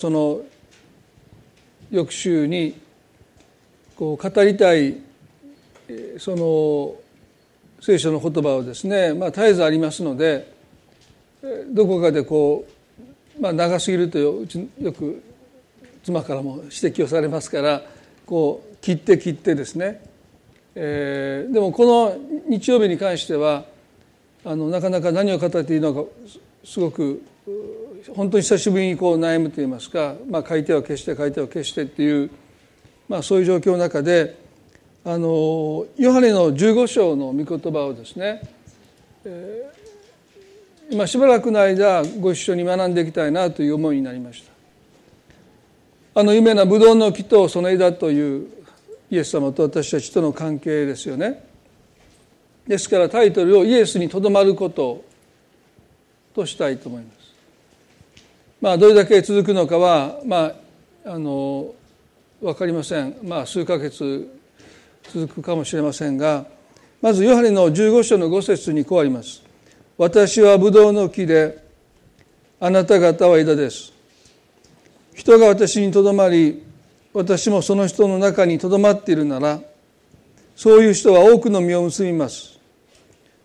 その翌週にこう語りたいその聖書の言葉をですね、まあ、絶えずありますのでどこかでこう、まあ、長すぎるとよく妻からも指摘をされますからこう切って切ってですね、えー、でもこの日曜日に関してはあのなかなか何を語っていいのかすごく本当に久しぶりにこう悩むといいますか、まあ、書いては消して書いては消してっていう、まあ、そういう状況の中であのヨハネの15章の御言葉をですね、えー、今しばらくの間ご一緒に学んでいきたいなという思いになりました。あの有名なブドウの木とその枝というイエス様と私たちとの関係ですよね。ですからタイトルをイエスにとどまることとしたいと思います。まあ、どれだけ続くのかは、まあ、あの分かりません、まあ、数ヶ月続くかもしれませんがまずヨハネの15章の5節にこうあります。私はブドウの木であなた方は枝です。人が私にとどまり私もその人の中にとどまっているならそういう人は多くの実を結びます。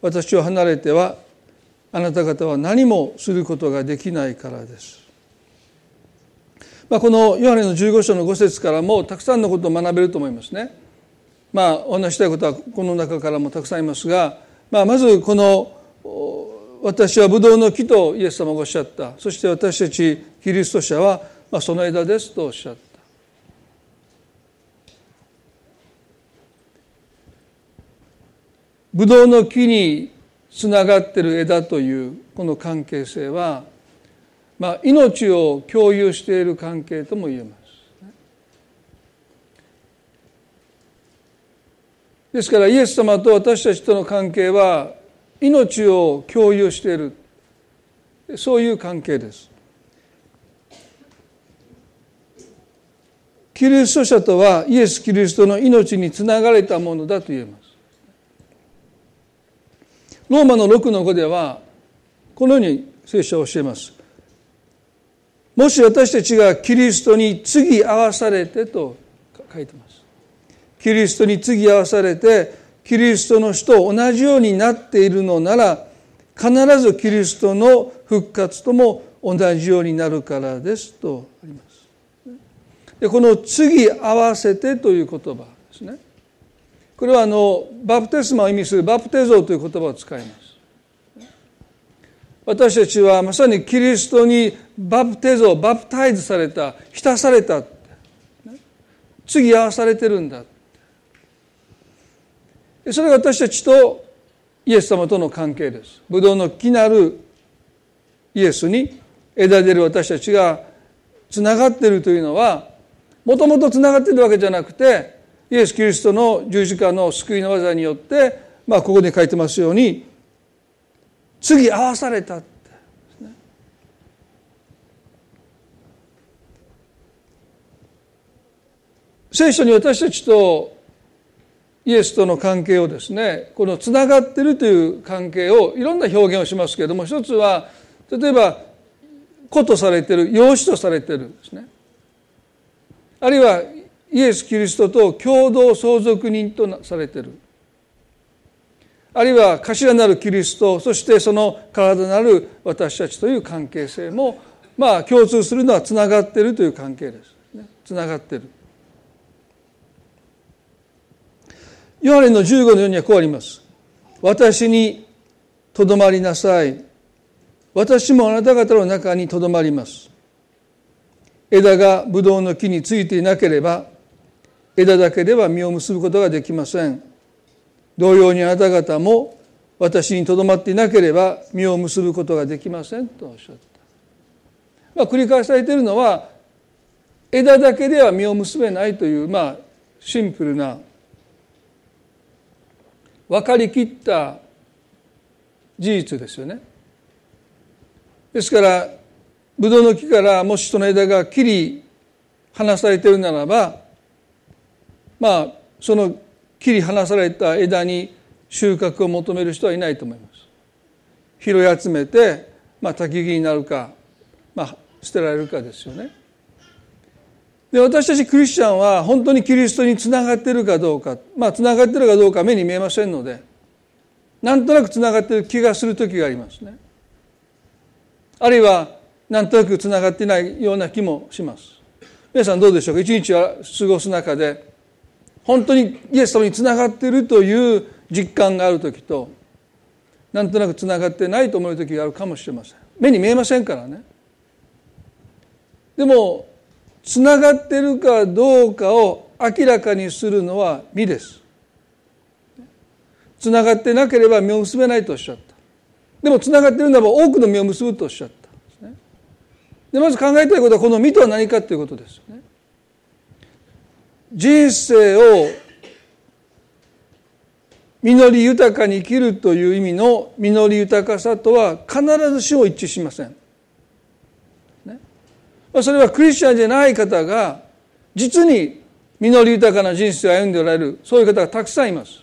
私を離れてはあなた方は何もすることができないからです。まあ、このヨハネの15章の5節からもたくさんのことを学べると思いますね。まあお話したいことはこの中からもたくさんありますが、まあ、まずこの私はブドウの木とイエス様がおっしゃったそして私たちキリスト者はまあその枝ですとおっしゃった。ブドウの木につながっている枝というこの関係性はまあ、命を共有している関係とも言えます。ですからイエス様と私たちとの関係は命を共有しているそういう関係です。キリスト者とはイエス・キリストの命につながれたものだと言えます。ローマの6の5ではこのように聖書は教えます。もし私たちがキリストに次合わされてと書いてます。キリストに次合わされてキリストの死と同じようになっているのなら必ずキリストの復活とも同じようになるからですとあります。でこの次合わせてという言葉ですね。これはあのバプテスマを意味するバプテゾという言葉を使います。私たちはまさにキリストにバプテゾバプタイズされた浸された次合わされてるんだ。それが私たちとイエス様との関係です。ブドウの木なるイエスに枝出る私たちがつながっているというのはもともとつながっているわけじゃなくてイエス・キリストの十字架の救いの技によってまあここに書いてますように次合わされた聖書に私たちとイエスとの関係をですねこのつながってるという関係をいろんな表現をしますけれども一つは例えば子とされてる養子とされているですね。あるいはイエス・キリストと共同相続人とされてる。あるいは頭なるキリストそしてその体なる私たちという関係性もまあ共通するのはつながっているという関係です。つながっている。ヨハネの15のようにはこうあります。私にとどまりなさい。私もあなた方の中にとどまります。枝がブドウの木についていなければ枝だけでは実を結ぶことができません。同様にあなた方も私にとどまっていなければ実を結ぶことができませんとおっしゃった。まあ、繰り返されているのは枝だけでは実を結べないというまあシンプルな分かりきった事実ですよね。ですからブドウの木からもしその枝が切り離されているならばまあその切り離された枝に収穫を求める人はいないと思います。拾い集めて、まあ、焚き木になるか、まあ、捨てられるかですよね。で私たちクリスチャンは本当にキリストにつながってるかどうかまあつながってるかどうか目に見えませんのでなんとなくつながってる気がする時がありますねあるいはなんとなくつながっていないような気もします皆さんどうでしょうか？一日は過ごす中で本当にイエス様につながっているという実感がある時となんとなくつながってないと思う時があるかもしれません。目に見えませんからね。でもつながっているかどうかを明らかにするのは身です。つながってなければ実を結べないとおっしゃった。でもつながっているならば多くの実を結ぶとおっしゃった。でまず考えたいことはこの実とは何かということですよね。人生を実り豊かに生きるという意味の実り豊かさとは必ずしも一致しません。ね、それはクリスチャンじゃない方が実に実り豊かな人生を歩んでおられるそういう方がたくさんいます。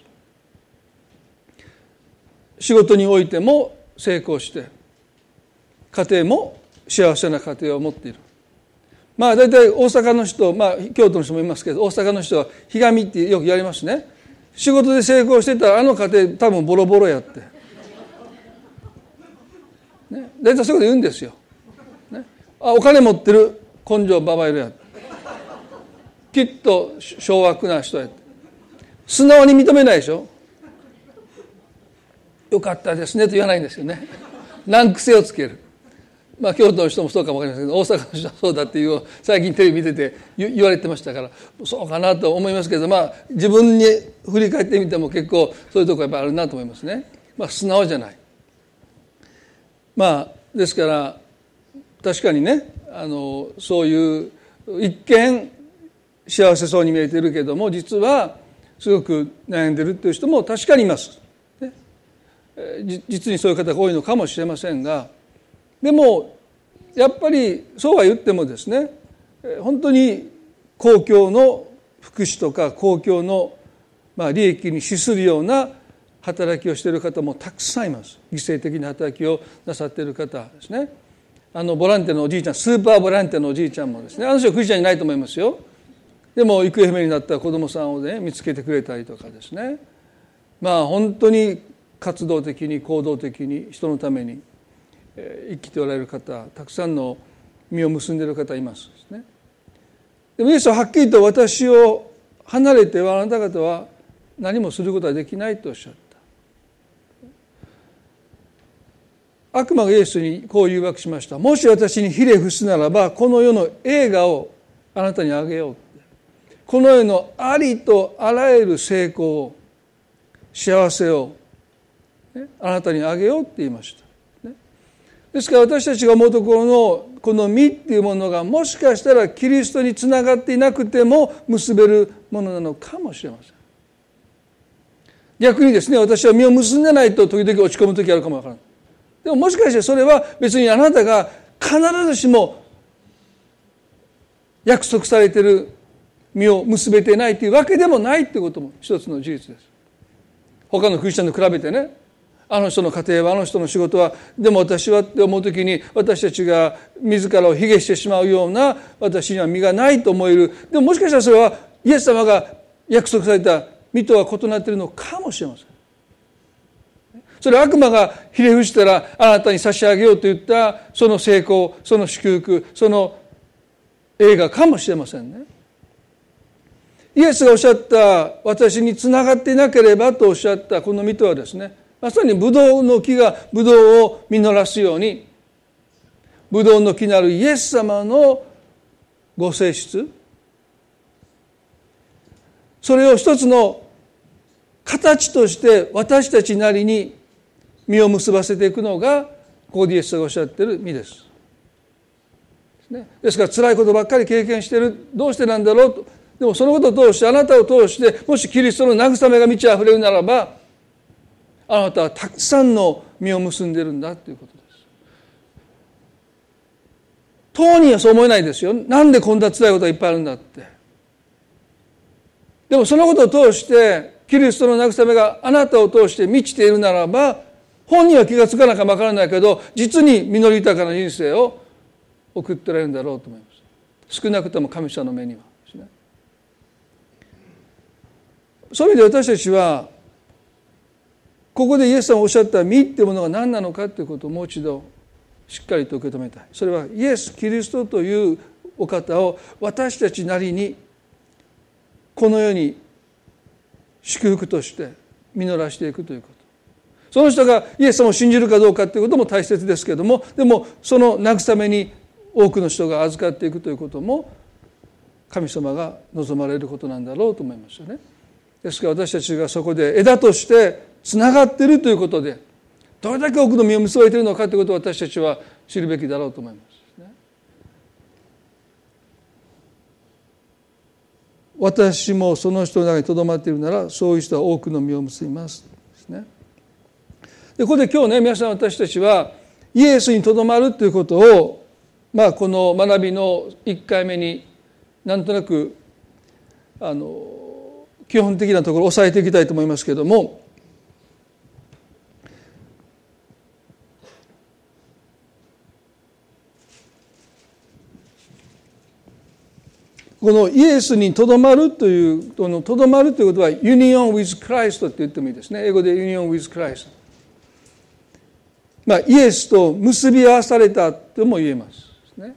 仕事においても成功して家庭も幸せな家庭を持っている。まあ大体大阪の人、まあ京都の人もいますけど大阪の人はひがみってよくやりますね。仕事で成功してたらあの家庭多分ボロボロやって、ね、大体そういうこと言うんですよ、ね、あお金持ってる。根性ババイルやきっと掌握な人や素直に認めないでしょ。よかったですねと言わないんですよね。難癖をつける。まあ、京都の人もそうかもわかりませんけど大阪の人はそうだっていう最近テレビ見てて言われてましたからそうかなと思いますけどまあ自分に振り返ってみても結構そういうとこやっぱあるなと思いますね。まあ、素直じゃない。まあですから確かにねあのそういう一見幸せそうに見えてるけども実はすごく悩んでるっていう人も確かにいます。ね、実にそういう方が多いのかもしれませんが。でもやっぱりそうは言ってもですね本当に公共の福祉とか公共のまあ利益に資するような働きをしている方もたくさんいます。犠牲的な働きをなさっている方ですね。あのボランティアのおじいちゃんスーパーボランティアのおじいちゃんもですねあの人はクリスチャンじゃないと思いますよ。でも行方不明になった子供さんをね見つけてくれたりとかですね。まあ本当に活動的に行動的に人のために生きておられる方たくさんの実を結んでいる方いますですね。でもイエスははっきりと私を離れてはあなた方は何もすることはできないとおっしゃった。悪魔がイエスにこう誘惑しました。もし私にひれ伏すならばこの世の映画をあなたにあげよう。この世のありとあらゆる成功を幸せをあなたにあげようって言いました。ですから私たちが思うところのこの実っていうものがもしかしたらキリストにつながっていなくても結べるものなのかもしれません。逆にですね私は実を結んでないと時々落ち込む時あるかもわからない。でももしかしてそれは別にあなたが必ずしも約束されてる実を結べてないというわけでもないということも一つの事実です。他のクリスチャンと比べてね。あの人の家庭はあの人の仕事はでも私はって思う時に私たちが自らを卑下してしまうような私には身がないと思えるでももしかしたらそれはイエス様が約束された身とは異なっているのかもしれません。それ悪魔がひれ伏したらあなたに差し上げようと言ったその成功その祝福その映画かもしれませんね。イエスがおっしゃった私につながっていなければとおっしゃったこの身とはですねまさにブドウの木がブドウを実らすようにブドウの木なるイエス様のご性質それを一つの形として私たちなりに実を結ばせていくのがここでイエスがおっしゃってる実です。ですから辛いことばっかり経験してるどうしてなんだろうとでもそのことを通してあなたを通してもしキリストの慰めが満ち溢れるならばあなたはたくさんの実を結んでるんだということです。当人はそう思えないですよ。なんでこんな辛いことがいっぱいあるんだって。でもそのことを通してキリストの慰めがあなたを通して満ちているならば本人は気が付かなかわからないけど実に実り豊かな人生を送ってられるんだろうと思います。少なくとも神様の目にはそういう意味で私たちはここでイエス様がおっしゃった身ってものが何なのかということをもう一度しっかりと受け止めたいそれはイエス・キリストというお方を私たちなりにこの世に祝福として実らしていくということその人がイエス様を信じるかどうかということも大切ですけどもでもその慰めに多くの人が預かっていくということも神様が望まれることなんだろうと思いますよね。ですから私たちがそこで枝としてつながっているということでどれだけ多くの実を結ばれているのかということを私たちは知るべきだろうと思います。私もその人の中にとどまっているならそういう人は多くの実を結びますですね。でここで今日ね皆さん私たちはイエスにとどまるということをまあこの学びの1回目になんとなくあの基本的なところを押さえていきたいと思いますけれどもこのイエスにとどまるというとどまるということは union with Christ って言ってもいいですね。英語で union with Christ まあイエスと結び合わされたとも言えますね。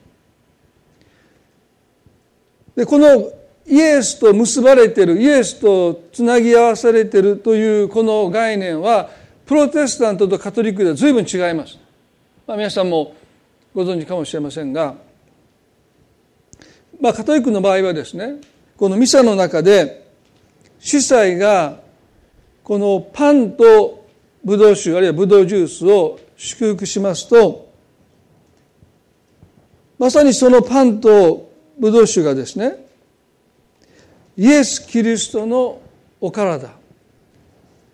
でこのイエスと結ばれているイエスとつなぎ合わされているというこの概念はプロテスタントとカトリックでは随分違います、まあ、皆さんもご存知かもしれませんがまあ、カトリックの場合はですねこのミサの中で司祭がこのパンとブドウ酒あるいはブドウジュースを祝福しますとまさにそのパンとブドウ酒がですねイエス・キリストのお体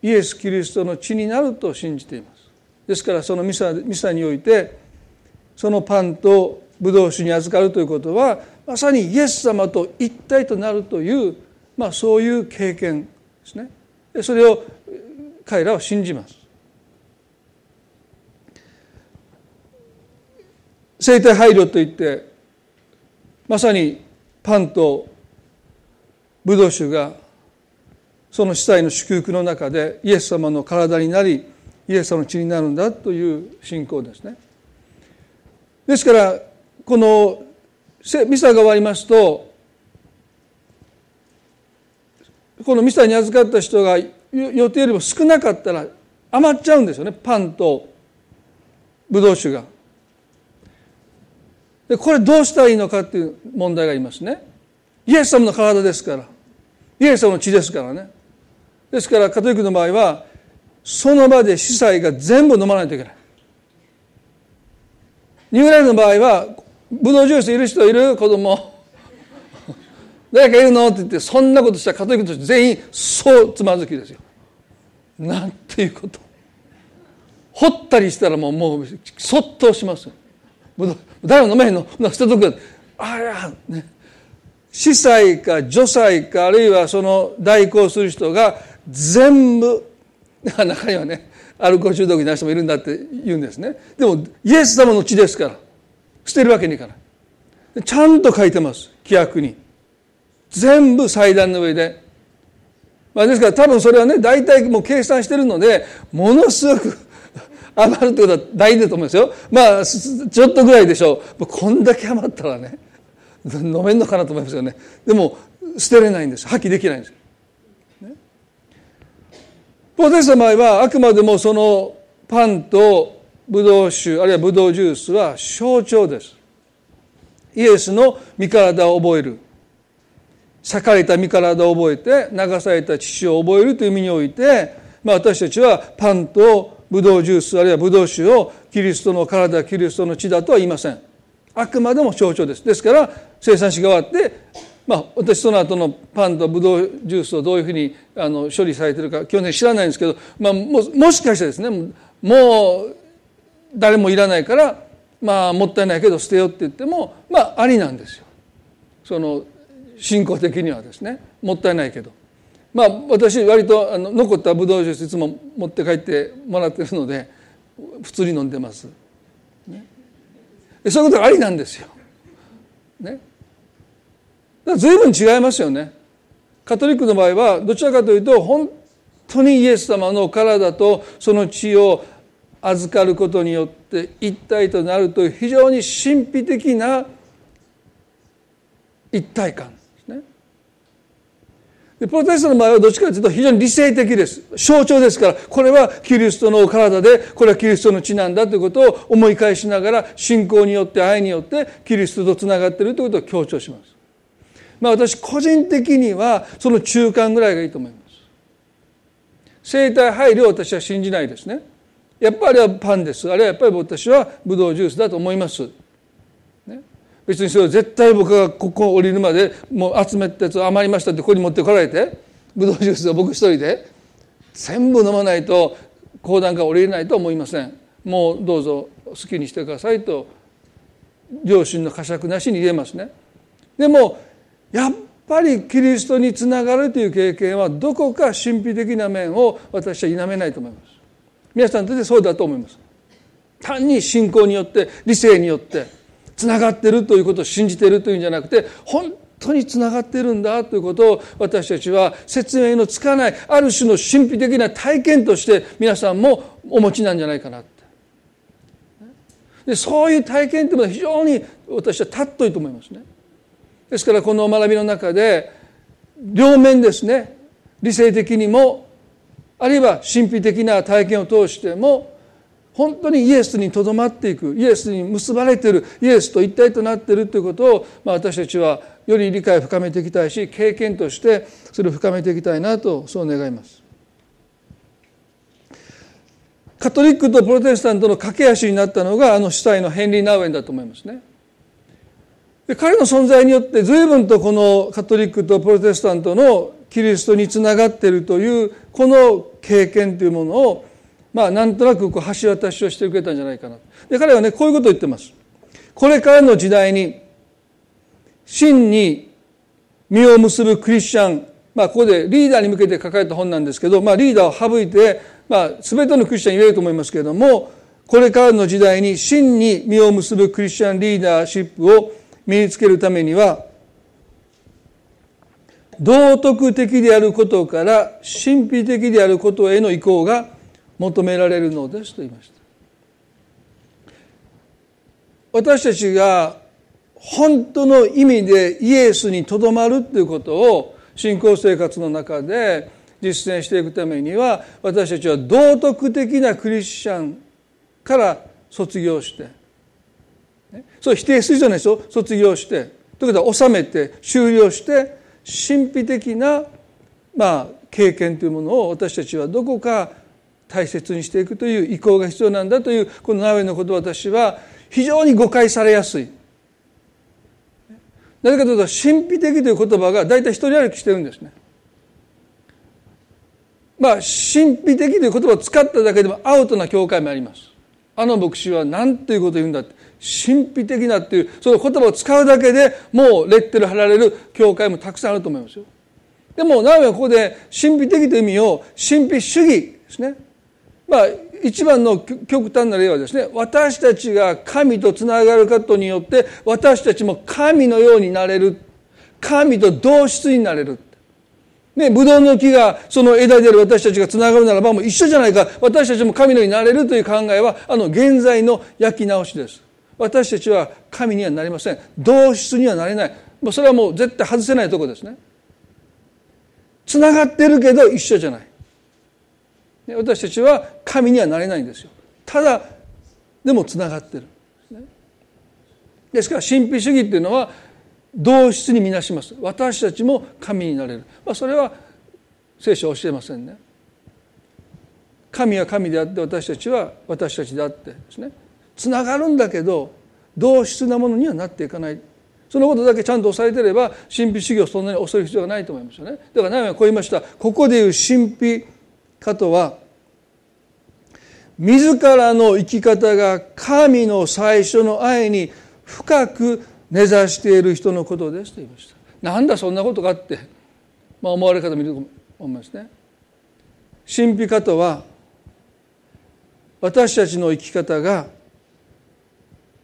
イエス・キリストの血になると信じています。ですからそのミサミサにおいてそのパンとブドウ酒に預かるということはまさにイエス様と一体となるという、まあ、そういう経験ですね。それを彼らは信じます。生体配慮といってまさにパンとブドウ酒がその司祭の祝福の中でイエス様の体になりイエス様の血になるんだという信仰ですね。ですからこのミサが終わりますとこのミサに預かった人が予定よりも少なかったら余っちゃうんですよねパンとブドウ酒が。でこれどうしたらいいのかっていう問題がありますね。イエス様の体ですからイエス様の血ですからね。ですからカトリックの場合はその場で司祭が全部飲まないといけない。ニューライフの場合はブドウジュースいる人いる？子供 誰かいるの？って言ってそんなことしたらカトリックとして全員そうつまずきですよ。なんていうこと。掘ったりしたらもうもうそっとします。誰も飲めへんの。捨てとくあらね。司祭か女祭かあるいはその代行する人が全部 中にはねアルコール中毒になる人もいるんだって言うんですね。でもイエス様の血ですから。捨てるわけにいかない。ちゃんと書いてます。規約に。全部祭壇の上で、まあ、ですから多分それはね大体もう計算してるのでものすごく 余るってことは大事だと思いますよ。まあちょっとぐらいでしょう。こんだけ余ったらね飲めんのかなと思いますよね。でも捨てれないんです。破棄できないんです、ポテストの場合はあくまでもそのパンとブドウ酒あるいはブドウジュースは象徴です。イエスの身体を覚える。裂かれた身体を覚えて流された父を覚えるという意味において、まあ、私たちはパンとブドウジュースあるいはブドウ酒をキリストの体キリストの血だとは言いません。あくまでも象徴です。ですから生産しが終わってまあ、私その後のパンとブドウジュースをどういうふうにあの処理されてるか去年知らないんですけど、まあ、ももしかしてですねもう誰もいらないからまあもったいないけど捨てようって言ってもまあありなんですよ。その信仰的にはですね。もったいないけど。まあ私割とあの残ったブドウジュースいつも持って帰ってもらってるので普通に飲んでます、ね、そういうことがありなんですよ、ね、随分違いますよね。カトリックの場合はどちらかというと本当にイエス様の体とその血を預かることによって一体となるという非常に神秘的な一体感ですね。でプロテストの場合はどっちかというと非常に理性的です。象徴ですから、これはキリストの体で、これはキリストの血なんだということを思い返しながら、信仰によって愛によってキリストとつながっているということを強調します。まあ私個人的にはその中間ぐらいがいいと思います。生体配慮を私は信じないですね。やっぱりはパンです。あれはやっぱり私はブドウジュースだと思います。別にそれを絶対僕がここ降りるまでもう集めたやつ余りましたってここに持ってこられてブドウジュースを僕一人で全部飲まないと講談が降りれないと思いませんもうどうぞ好きにしてくださいと両親の呵責なしに言えますねでもやっぱりキリストにつながるという経験はどこか神秘的な面を私は否めないと思います皆さんとってそうだと思います。単に信仰によって理性によってつながってるということを信じているというんじゃなくて本当につながっているんだということを私たちは説明のつかないある種の神秘的な体験として皆さんもお持ちなんじゃないかなでそういう体験というのは非常に私は尊いと思いますね。ですからこの学びの中で両面ですね。理性的にもあるいは神秘的な体験を通しても本当にイエスにとどまっていくイエスに結ばれているイエスと一体となっているということを、まあ、私たちはより理解を深めていきたいし経験としてそれを深めていきたいなとそう願います。カトリックとプロテスタントの駆け足になったのがあの主催のヘンリー・ナウエンだと思いますね。で彼の存在によって随分とこのカトリックとプロテスタントのキリストにつながっているというこの経験というものをまあなんとなくこう橋渡しをしてくれたんじゃないかな。で彼はねこういうことを言ってます。これからの時代に真に実を結ぶクリスチャンまあここでリーダーに向けて書かれた本なんですけど、まあ、リーダーを省いて、まあ、全てのクリスチャンに言えると思いますけれどもこれからの時代に真に実を結ぶクリスチャンリーダーシップを身につけるためには道徳的であることから神秘的であることへの移行が求められるのですと言いました。私たちが本当の意味でイエスにとどまるということを信仰生活の中で実践していくためには私たちは道徳的なクリスチャンから卒業してそう否定するじゃないですよ。卒業して。ということは収めて終了して神秘的なまあ経験というものを私たちはどこか大切にしていくという意向が必要なんだというこのナウェのことを私は非常に誤解されやすい。なぜかというと神秘的という言葉が大体一人歩きしてるんですね。まあ神秘的という言葉を使っただけでもアウトな教会もあります。あの牧師は何ということを言うんだって神秘的なっていうその言葉を使うだけでもうレッテル貼られる教会もたくさんあると思いますよ。でもナウェはここで神秘的という意味を神秘主義ですね。まあ、一番の極端な例はですね私たちが神とつながることによって私たちも神のようになれる神と同質になれるね、ブドウの木がその枝である私たちがつながるならばもう一緒じゃないか。私たちも神のになれるという考えはあの現在の焼き直しです。私たちは神にはなりません。同質にはなれない。もうそれはもう絶対外せないところですね。つながってるけど一緒じゃない。私たちは神にはなれないんですよ。ただでもつながってる。ですから神秘主義っていうのは同質にみなします。私たちも神になれる、まあ、それは聖書は教えませんね。神は神であって私たちは私たちであってですね。つながるんだけど同質なものにはなっていかない。そのことだけちゃんと押さえてれば神秘主義をそんなに恐れる必要がないと思いますよね。だから何はこう言いました？ここでいう神秘かとは自らの生き方が神の最初の愛に深く根ざしている人のことですと言いました。なんだそんなことかって、まあ、思われる方もいると思いますね。神秘家とは私たちの生き方が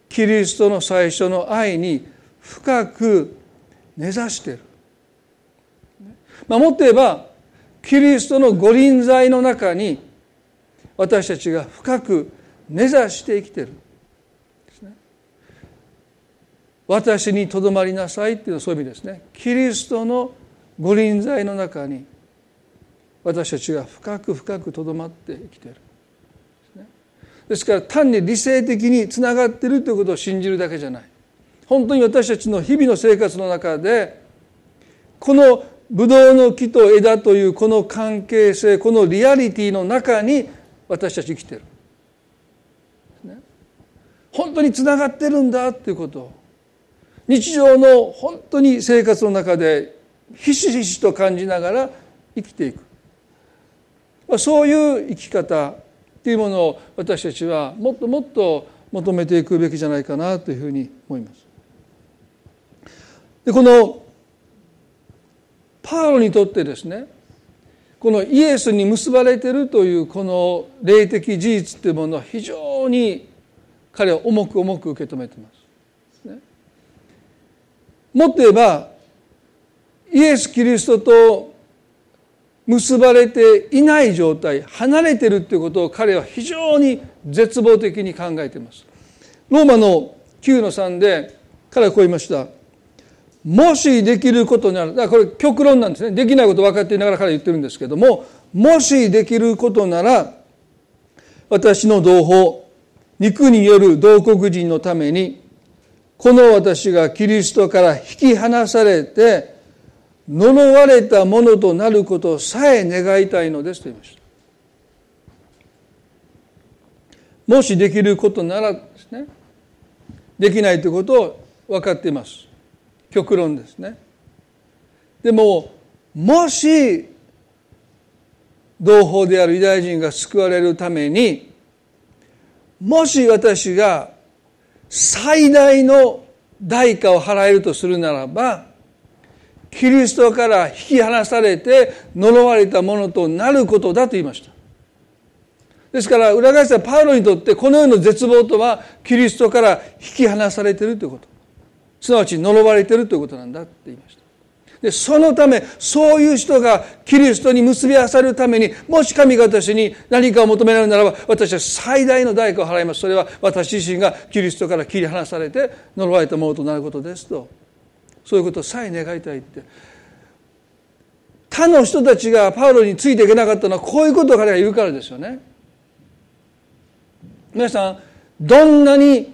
キリストの最初の愛に深く根ざしている、まあ、もっと言えばキリストの御臨在の中に私たちが深く根ざして生きている私にとどまりなさいっていうのはそういう意味ですね。キリストの御臨在の中に私たちが深く深くとどまって生きている。ですから単に理性的につながっているということを信じるだけじゃない。本当に私たちの日々の生活の中でこのブドウの木と枝というこの関係性このリアリティの中に私たち生きている本当につながってるんだということを日常の本当に生活の中でひしひしと感じながら生きていくまあそういう生き方っていうものを私たちはもっともっと求めていくべきじゃないかなというふうに思います。でこのパウロにとってですねこのイエスに結ばれているというこの霊的事実というものは非常に彼は重く重く受け止めてます。もっと言えばイエス・キリストと結ばれていない状態離れてるっていうことを彼は非常に絶望的に考えています。ローマの9の3で彼はこう言いました。もしできることならだからこれ極論なんですね。できないこと分かっていながら彼は言ってるんですけどももしできることなら私の同胞肉による同国人のためにこの私がキリストから引き離されて呪われたものとなることさえ願いたいのですと言いました。もしできることならですねできないということを分かっています。極論ですね。でももし同胞であるユダヤ人が救われるためにもし私が最大の代価を払えるとするならばキリストから引き離されて呪われたものとなることだと言いました。ですから裏返したパウロにとってこの世の絶望とはキリストから引き離されているということ。すなわち呪われているということなんだって言いました。でそのためそういう人がキリストに結び合わされるためにもし神が私に何かを求められるならば私は最大の代価を払います。それは私自身がキリストから切り離されて呪われたものとなることですと。そういうことさえ願いたいって。他の人たちがパウロについていけなかったのはこういうことを彼が言うからですよね。皆さんどんなに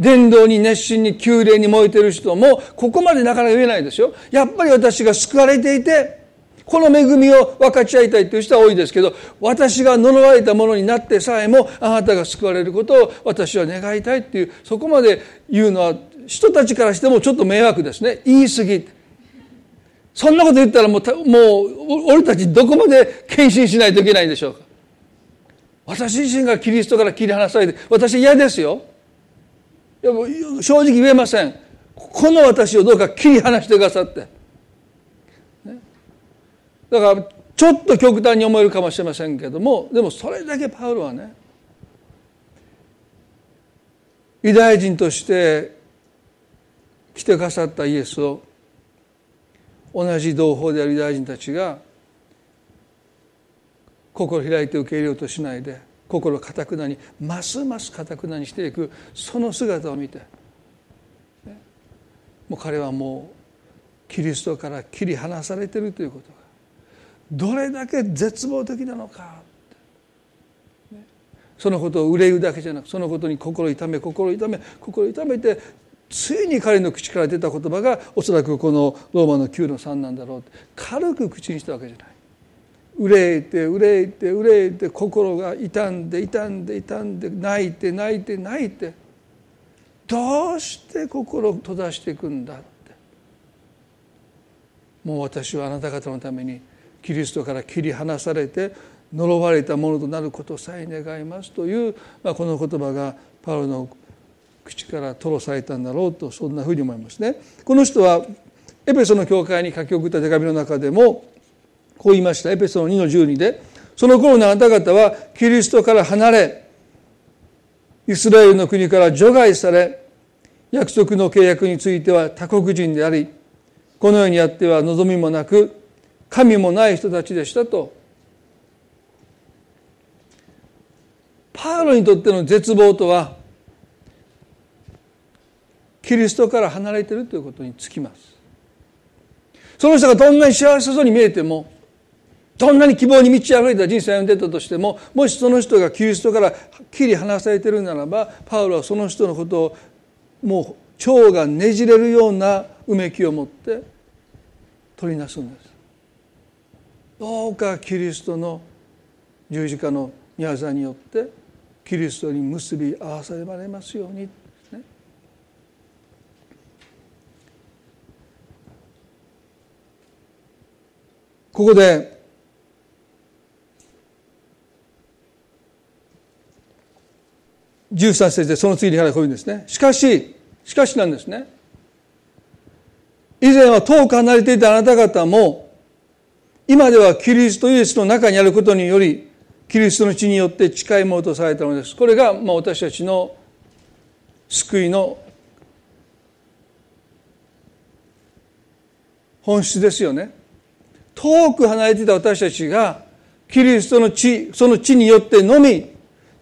伝道に熱心に宮殿に燃えてる人もここまでなかなか言えないですよ。やっぱり私が救われていてこの恵みを分かち合いたいという人は多いですけど私が呪われたものになってさえもあなたが救われることを私は願いたいっていうそこまで言うのは人たちからしてもちょっと迷惑ですね。言い過ぎ。そんなこと言ったらもうもう俺たちどこまで献身しないといけないんでしょうか。私自身がキリストから切り離されて私嫌ですよ。いやも正直言えません。この私をどうか切り離してくださって、ね、だからちょっと極端に思えるかもしれませんけどもでもそれだけパウロはねユダヤ人として来てくださったイエスを同じ同胞であるユダヤ人たちが心開いて受け入れようとしないで心かたくなにますますかたくなにしていくその姿を見て。もう彼はもうキリストから切り離されてるということが。どれだけ絶望的なのか。そのことを憂うだけじゃなくそのことに心痛め心痛め心痛めてついに彼の口から出た言葉がおそらくこのローマの9の3なんだろう軽く口にしたわけじゃない。憂いて憂いて憂いて心が傷んで傷んで傷んで泣いて泣いて泣いてどうして心を閉ざしていくんだってもう私はあなた方のためにキリストから切り離されて呪われたものとなることさえ願いますという、まあ、この言葉がパウロの口から吐露されたんだろうとそんなふうに思いますね。この人はエペソの教会に書き送った手紙の中でもこう言いました。エペソの2の12でその頃のあなた方はキリストから離れイスラエルの国から除外され約束の契約については他国人でありこの世にあっては望みもなく神もない人たちでしたと。パウロにとっての絶望とはキリストから離れているということにつきます。その人がどんなに幸せそうに見えてもどんなに希望に満ち溢れた人生を歩んでたとしてももしその人がキリストから切り離されてるならばパウロはその人のことをもう腸がねじれるようなうめきを持って取りなすんです。どうかキリストの十字架の宮座によってキリストに結び合わされますように。ここで13節でその次にこういうんですね。しかししかしなんですね。以前は遠く離れていたあなた方も今ではキリストイエスの中にあることによりキリストの血によって近いものとされたのです。これがまあ私たちの救いの本質ですよね。遠く離れていた私たちがキリストの血その血によってのみ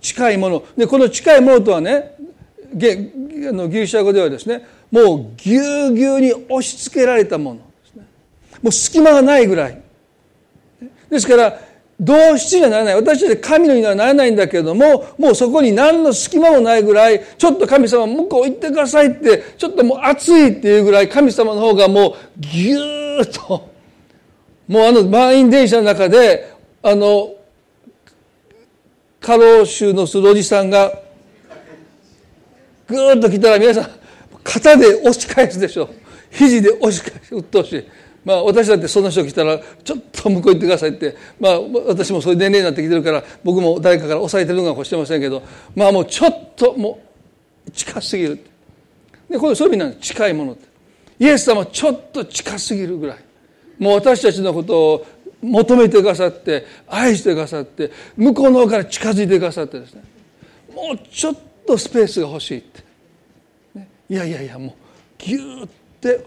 近いもの。でこの近いものとはねギリシャ語ではですねもうぎゅうぎゅうに押し付けられたもの。ですねもう隙間がないぐらい。ですから同質にはならない。私たち神のにはならないんだけれどももうそこに何の隙間もないぐらいちょっと神様向こう行ってくださいってちょっともう熱いっていうぐらい神様の方がもうぎゅーっと。もうあの満員電車の中であの過労臭のするおじさんがぐーっと来たら皆さん肩で押し返すでしょ肘で押し返す鬱陶しい。まあ私だってその人来たらちょっと向こう行ってくださいって。まあ私もそういう年齢になってきてるから僕も誰かから押さえてるのかもしれませんけどまあもうちょっともう近すぎるでこれそういう意味なんです。近いものって。イエス様ちょっと近すぎるぐらい。もう私たちのことを求めてくださって愛してくださって向こうの方から近づいてくださってですね。もうちょっとスペースが欲しいって、いやいやいやもうギューって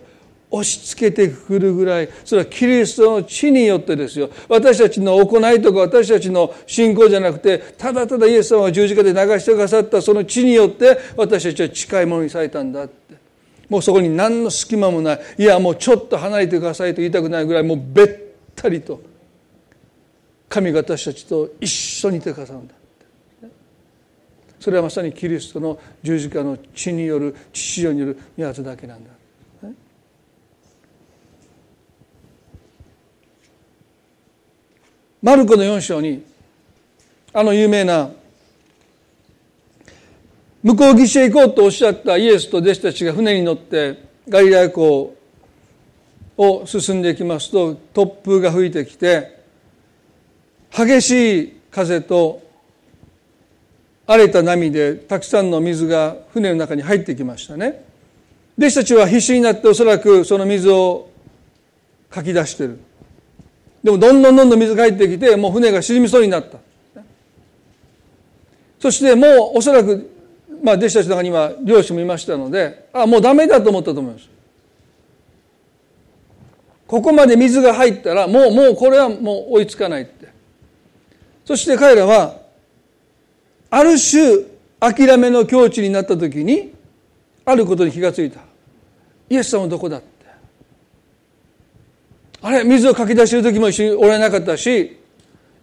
押し付けてくるぐらいそれはキリストの血によってですよ。私たちの行いとか私たちの信仰じゃなくてただただイエス様が十字架で流してくださったその血によって私たちは近いものにされたんだって。もうそこに何の隙間もない。いやもうちょっと離れてくださいと言いたくないぐらいもうべったりと神が私たちと一緒にいてくださるんだ。それはまさにキリストの十字架の血による血潮によるやつだけなんだ。マルコの4章にあの有名な向こう岸へ行こうとおっしゃったイエスと弟子たちが船に乗ってガリラヤ港をを進んでいきますと突風が吹いてきて激しい風と荒れた波でたくさんの水が船の中に入ってきましたね。弟子たちは必死になっておそらくその水をかき出してる。でもどんどんどんどん水が入ってきてもう船が沈みそうになった。そしてもうおそらくまあ、弟子たちの中には漁師もいましたのであもうダメだと思ったと思います。ここまで水が入ったらもうもうこれはもう追いつかないって。そして彼らはある種諦めの境地になった時にあることに気がついた。イエス様どこだって。あれ水をかき出してる時も一緒におられなかったし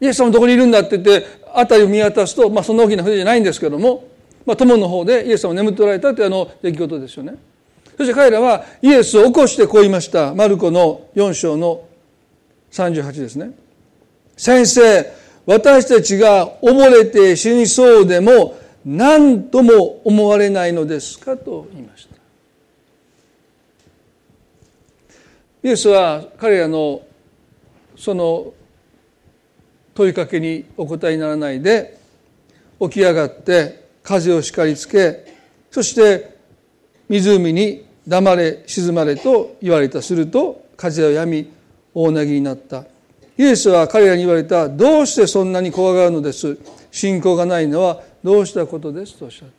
イエス様どこにいるんだって言って辺りを見渡すと、まあ、そんな大きな船じゃないんですけどもまあ、友の方でイエス様を眠っておられたというあの出来事ですよね。そして彼らはイエスを起こしてこう言いました。マルコの4章の38ですね。先生、私たちが溺れて死にそうでも何とも思われないのですかと言いました。イエスは彼らのその問いかけにお答えにならないで起き上がって風を叱りつけそして湖に黙れ沈まれと言われた。すると風は止み大なぎになった。イエスは彼らに言われた。どうしてそんなに怖がるのです？信仰がないのはどうしたことですとおっしゃった。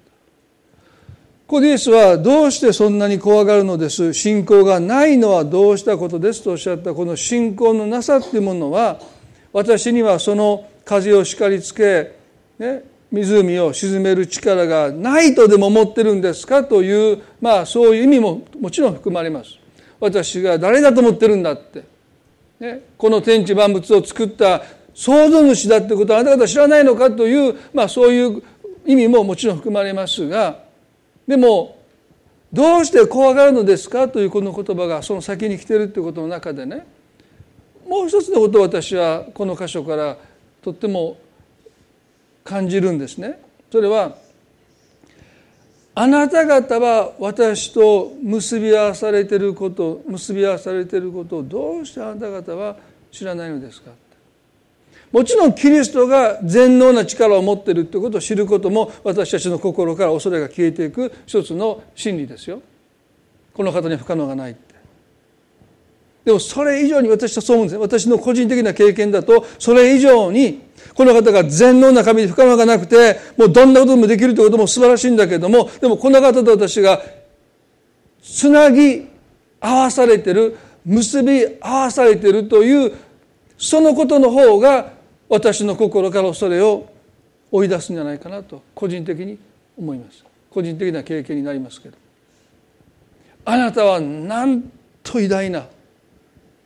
ここでイエスはどうしてそんなに怖がるのです？信仰がないのはどうしたことですとおっしゃった。この信仰のなさっていうものは私にはその風を叱りつけ、ね、湖を沈める力がないとでも思ってるんですかというまあそういう意味ももちろん含まれます。私が誰だと思ってるんだって、ね、この天地万物を作った創造主だってことはあなた方知らないのかという、まあ、そういう意味ももちろん含まれますがでもどうして怖がるのですかというこの言葉がその先に来てるということの中でねもう一つのことを私はこの箇所からとっても感じるんですね。それはあなた方は私と結び合わされてること結び合わされてることをどうしてあなた方は知らないのですか？もちろんキリストが全能な力を持っているということを知ることも私たちの心から恐れが消えていく一つの真理ですよ。この方に不可能がないって。でもそれ以上に私はそう思うんです。私の個人的な経験だとそれ以上にこの方が全能な神で不可能がなくてもうどんなこともできるということも素晴らしいんだけどもでもこの方と私がつなぎ合わされてる結び合わされてるというそのことの方が私の心から恐れを追い出すんじゃないかなと個人的に思います。個人的な経験になりますけど。あなたはなんと偉大な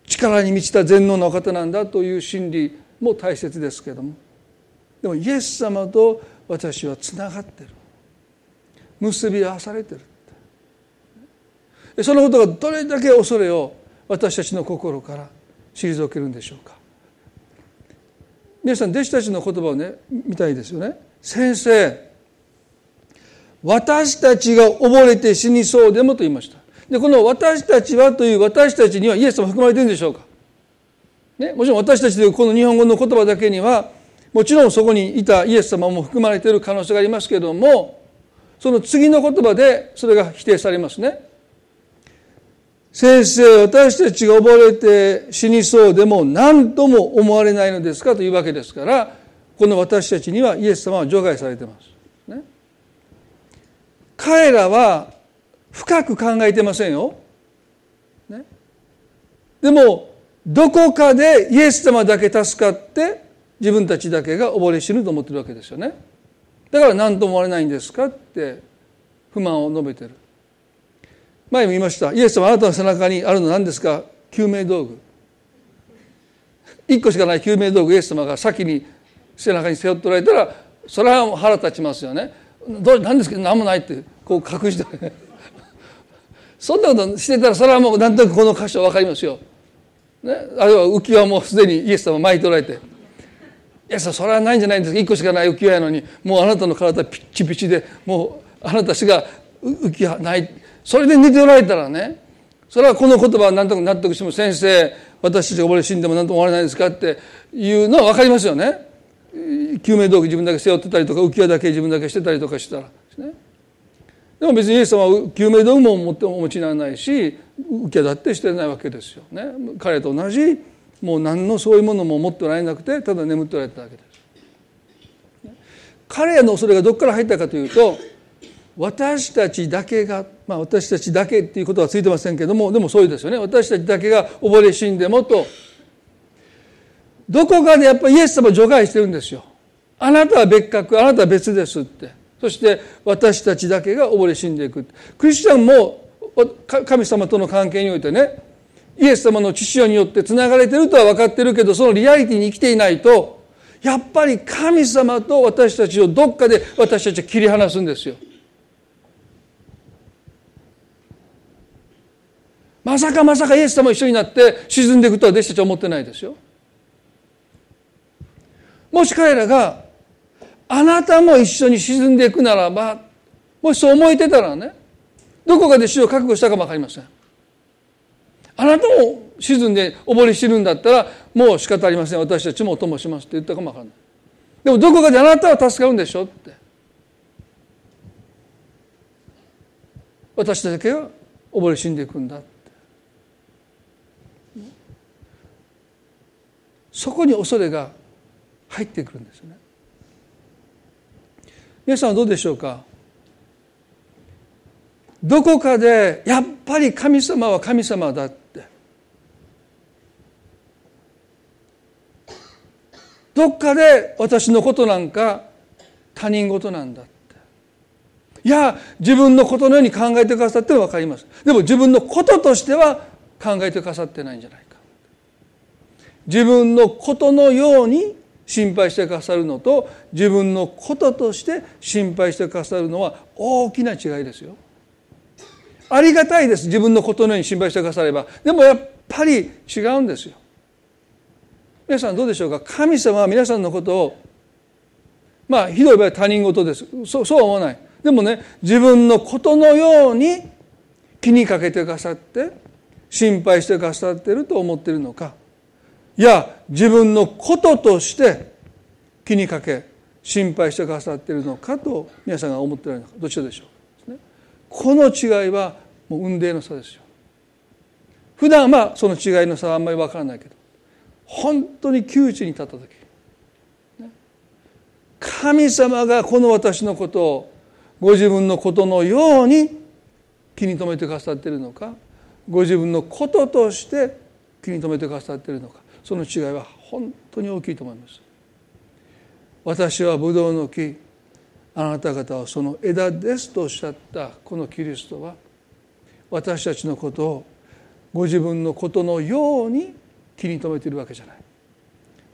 力に満ちた全能の方なんだという真理も大切ですけども。でもイエス様と私はつながってる。結び合わされてる。そのことがどれだけ恐れを私たちの心から退けるんでしょうか。皆さん弟子たちの言葉をね見たいですよね。先生私たちが溺れて死にそうでもと言いました。でこの私たちはという私たちにはイエス様含まれているんでしょうか、ね、もちろん私たちというこの日本語の言葉だけにはもちろんそこにいたイエス様も含まれている可能性がありますけれどもその次の言葉でそれが否定されますね先生私たちが溺れて死にそうでも何とも思われないのですかというわけですからこの私たちにはイエス様は除外されてます。ね、彼らは深く考えてませんよ。ね、でもどこかでイエス様だけ助かって自分たちだけが溺れ死ぬと思ってるわけですよね。だから何とも思われないんですかって不満を述べてる。前も言いました。イエス様あなたの背中にあるのは何ですか？救命道具。一個しかない救命道具イエス様が先に背中に背負っておられたらそれは腹立ちますよね。どう何ですけど何もないってこう隠して。そんなことしてたらそれはもう何となくこの箇所分かりますよ、ね、あるいは浮き輪もすでにイエス様巻いておられて「イエス様それはないんじゃないんですか。一個しかない浮き輪やのにもうあなたの体ピッチピチでもうあなたしか浮き輪ない」それで寝ておられたらねそれはこの言葉は何とか納得しても先生私たちが溺れ死んでも何とも思われないですかっていうのは分かりますよね。救命道具自分だけ背負ってたりとか浮き輪だけ自分だけしてたりとかしたらでね。でも別にイエス様は救命道具も持ってお持ちにならないし浮き輪だってしてないわけですよね。彼と同じもう何のそういうものも持っておられなくてただ眠っておられただけです。彼のそれがどこから入ったかというと私たちだけが、まあ、私たちだけっていうことはついてませんけどもでもそうですよね。私たちだけが溺れ死んでもとどこかでやっぱりイエス様除外してるんですよ。あなたは別格あなたは別ですって。そして私たちだけが溺れ死んでいく。クリスチャンも神様との関係においてねイエス様の父親によってつながれてるとは分かってるけどそのリアリティに生きていないとやっぱり神様と私たちをどっかで私たちは切り離すんですよ。まさかまさかイエス様一緒になって沈んでいくとは弟子たちは思ってないですよ。もし彼らがあなたも一緒に沈んでいくならばもしそう思えてたらねどこかで死を覚悟したかも分かりません。あなたも沈んで溺れ死ぬんだったらもう仕方ありません。私たちもお供しますって言ったかも分からない。でもどこかであなたは助かるんでしょって。私だけは溺れ死んでいくんだって。そこに恐れが入ってくるんですね。皆さんはどうでしょうか？どこかでやっぱり神様は神様だって。どっかで私のことなんか他人事なんだって。いや自分のことのように考えてくださって分かります。でも自分のこととしては考えてくださってないんじゃないか。自分のことのように心配してくださるのと自分のこととして心配してくださるのは大きな違いですよ。ありがたいです。自分のことのように心配してくだされば。でもやっぱり違うんですよ。皆さんどうでしょうか？神様は皆さんのことをまあひどい場合は他人事です。そうそうは思わない。でもね自分のことのように気にかけてくださって心配してくださってると思ってるのか。いや自分のこととして気にかけ心配してくださっているのかと皆さんが思っているのか。どちらでしょう？この違いはもう運命の差ですよ。普段はその違いの差はあんまり分からないけど本当に窮地に立った時神様がこの私のことをご自分のことのように気に留めてくださっているのかご自分のこととして気に留めてくださっているのかその違いは本当に大きいと思います。私はブドウの木あなた方はその枝ですとおっしゃったこのキリストは私たちのことをご自分のことのように気に留めているわけじゃない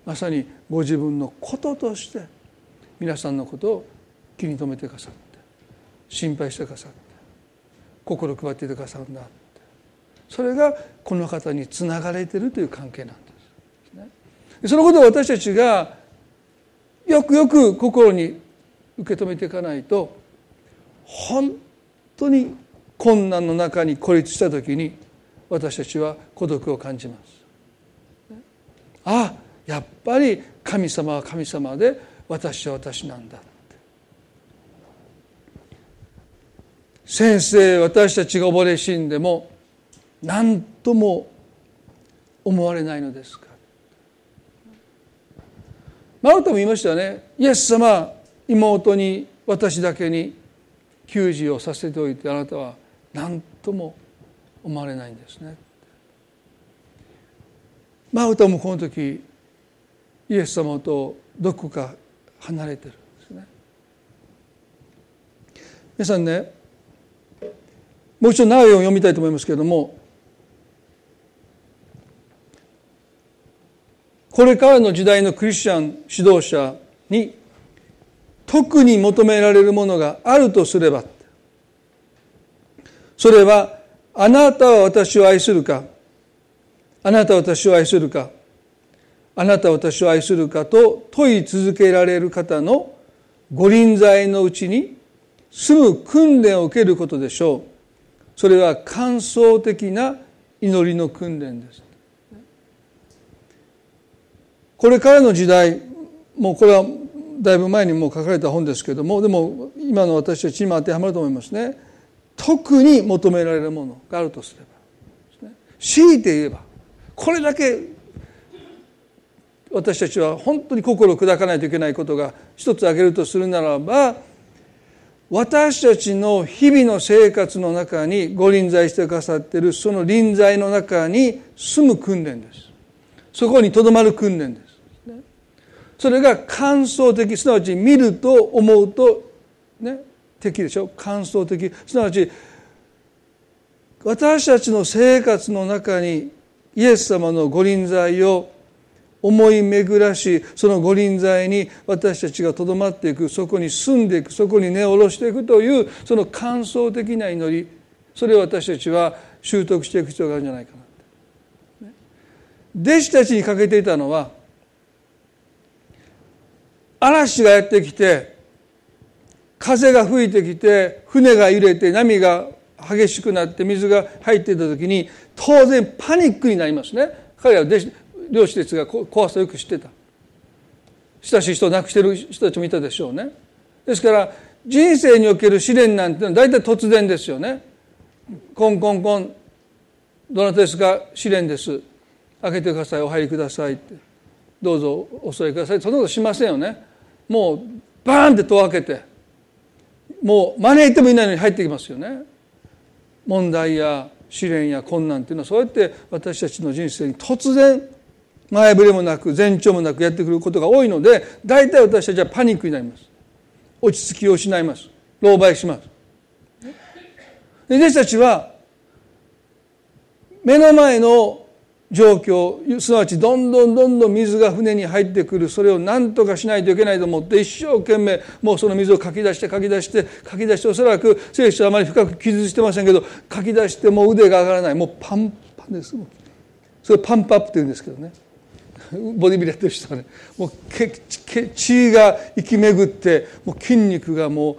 まさにご自分のこととして皆さんのことを気に留めてくださって心配してくださって心配っていてくださるんだってそれがこの方につながれているという関係なんです。そのことを私たちがよくよく心に受け止めていかないと本当に困難の中に孤立した時に私たちは孤独を感じます。あやっぱり神様は神様で私は私なんだ先生私たちが溺れ死んでも何とも思われないのですか。マルタも言いましたよね。イエス様妹に私だけに給仕をさせておいてあなたは何とも思われないんですね。マルタもこの時イエス様とどこか離れてるんですね。皆さんねもう一度長いを読みたいと思いますけれどもこれからの時代のクリスチャン指導者に特に求められるものがあるとすればそれはあなたは私を愛するかあなたは私を愛するかあなたは私を愛するかと問い続けられる方の御臨在のうちに住む訓練を受けることでしょう。それは感想的な祈りの訓練です。これからの時代もうこれはだいぶ前にもう書かれた本ですけどもでも今の私たちにも当てはまると思いますね。特に求められるものがあるとすれば強いて言えばこれだけ私たちは本当に心を砕かないといけないことが一つ挙げるとするならば私たちの日々の生活の中にご臨在してくださっているその臨在の中に住む訓練です。そこにとどまる訓練です。それが感想的すなわち見ると思うとね敵でしょ？感想的。すなわち私たちの生活の中にイエス様のご臨在を思い巡らしその御臨在に私たちがとどまっていくそこに住んでいくそこに根を下ろしていくというその感想的な祈り。それを私たちは習得していく必要があるんじゃないかな弟子たちに欠けていたのは嵐がやってきて風が吹いてきて船が揺れて波が激しくなって水が入っていた時に当然パニックになりますね。彼らは漁師ですが怖さをよく知ってた。親しい人を亡くしてる人たちもいたでしょうね。ですから人生における試練なんてのは大体突然ですよね。コンコンコンどなたですか？試練です。開けてくださいお入りくださいって。どうぞお座りください。そんなことしませんよね。もうバーンって戸を開けてもう招いてもいないのに入ってきますよね。問題や試練や困難っていうのはそうやって私たちの人生に突然前触れもなく前兆もなくやってくることが多いので大体私たちはパニックになります。落ち着きを失います。狼狽します。弟子たちは目の前の状況すなわちどんどんどんどん水が船に入ってくる。それを何とかしないといけないと思って一生懸命もうその水をかき出してかき出してかき出しておそらく聖書はあまり深く記述してませんけどかき出してもう腕が上がらない。もうパンパンです。それパンプアップって言うんですけどね。ボディビルやってる人はね。もう血が行き巡ってもう筋肉がも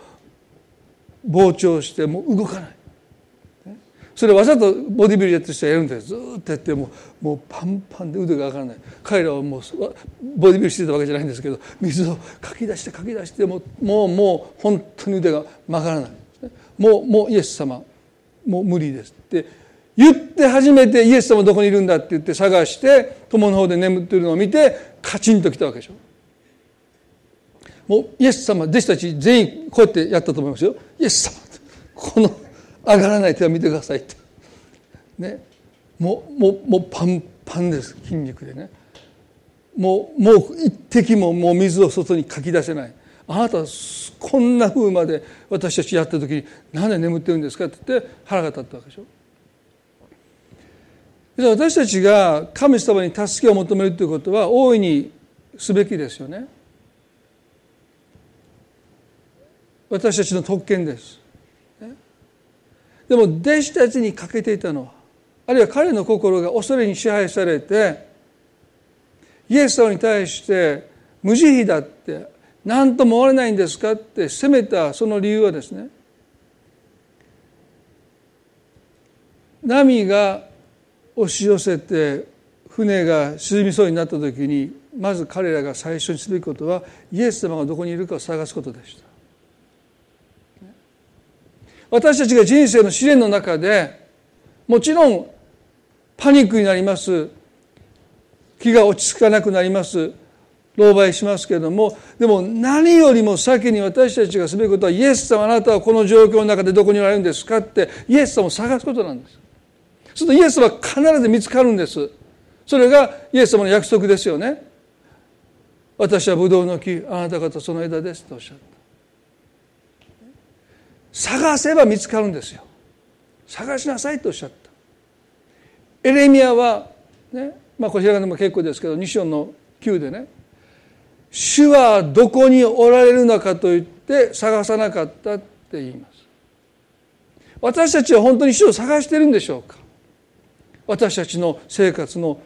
う膨張してもう動かないそれわざとボディビルやってる人はやるんですずっとやってもうもうパンパンで腕が上がらない。彼らはもうボディビルしてたわけじゃないんですけど水をかき出してかき出してももうもう本当に腕が曲がらない。もうもうイエス様もう無理です。って言って初めてイエス様どこにいるんだって言って探して友の方で眠ってるのを見てカチンときたわけでしょ。もうイエス様弟子たち全員こうやってやったと思いますよ。イエス様。この上がらない手を見てくださいって。ね。もうもうもうパンパンです。筋肉でね。もうもう一滴ももう水を外にかき出せない。あなたこんな風まで私たちやった時に何で眠ってるんですかって言って腹が立ったわけでしょ。私たちが神様に助けを求めるということは大いにすべきですよね。私たちの特権です。でも弟子たちに欠けていたの。はあるいは彼の心が恐れに支配されてイエス様に対して無慈悲だって何とも思われないんですかって責めたその理由はですね波が押し寄せて船が沈みそうになった時にまず彼らが最初にすべきことはイエス様がどこにいるかを探すことでした。私たちが人生の試練の中でもちろんパニックになります。気が落ち着かなくなります。狼狽しますけれどもでも何よりも先に私たちがすべきことはイエス様あなたはこの状況の中でどこにおられるんですかってイエス様を探すことなんです。するとイエス様は必ず見つかるんです。それがイエス様の約束ですよね。私はブドウの木あなた方その枝ですとおっしゃった探せば見つかるんですよ。探しなさいとおっしゃった。エレミアはねまあこれひらがなも結構ですけど2章の9でね主はどこにおられるのかと言って探さなかったって言います。私たちは本当に主を探してるんでしょうか。私たちの生活の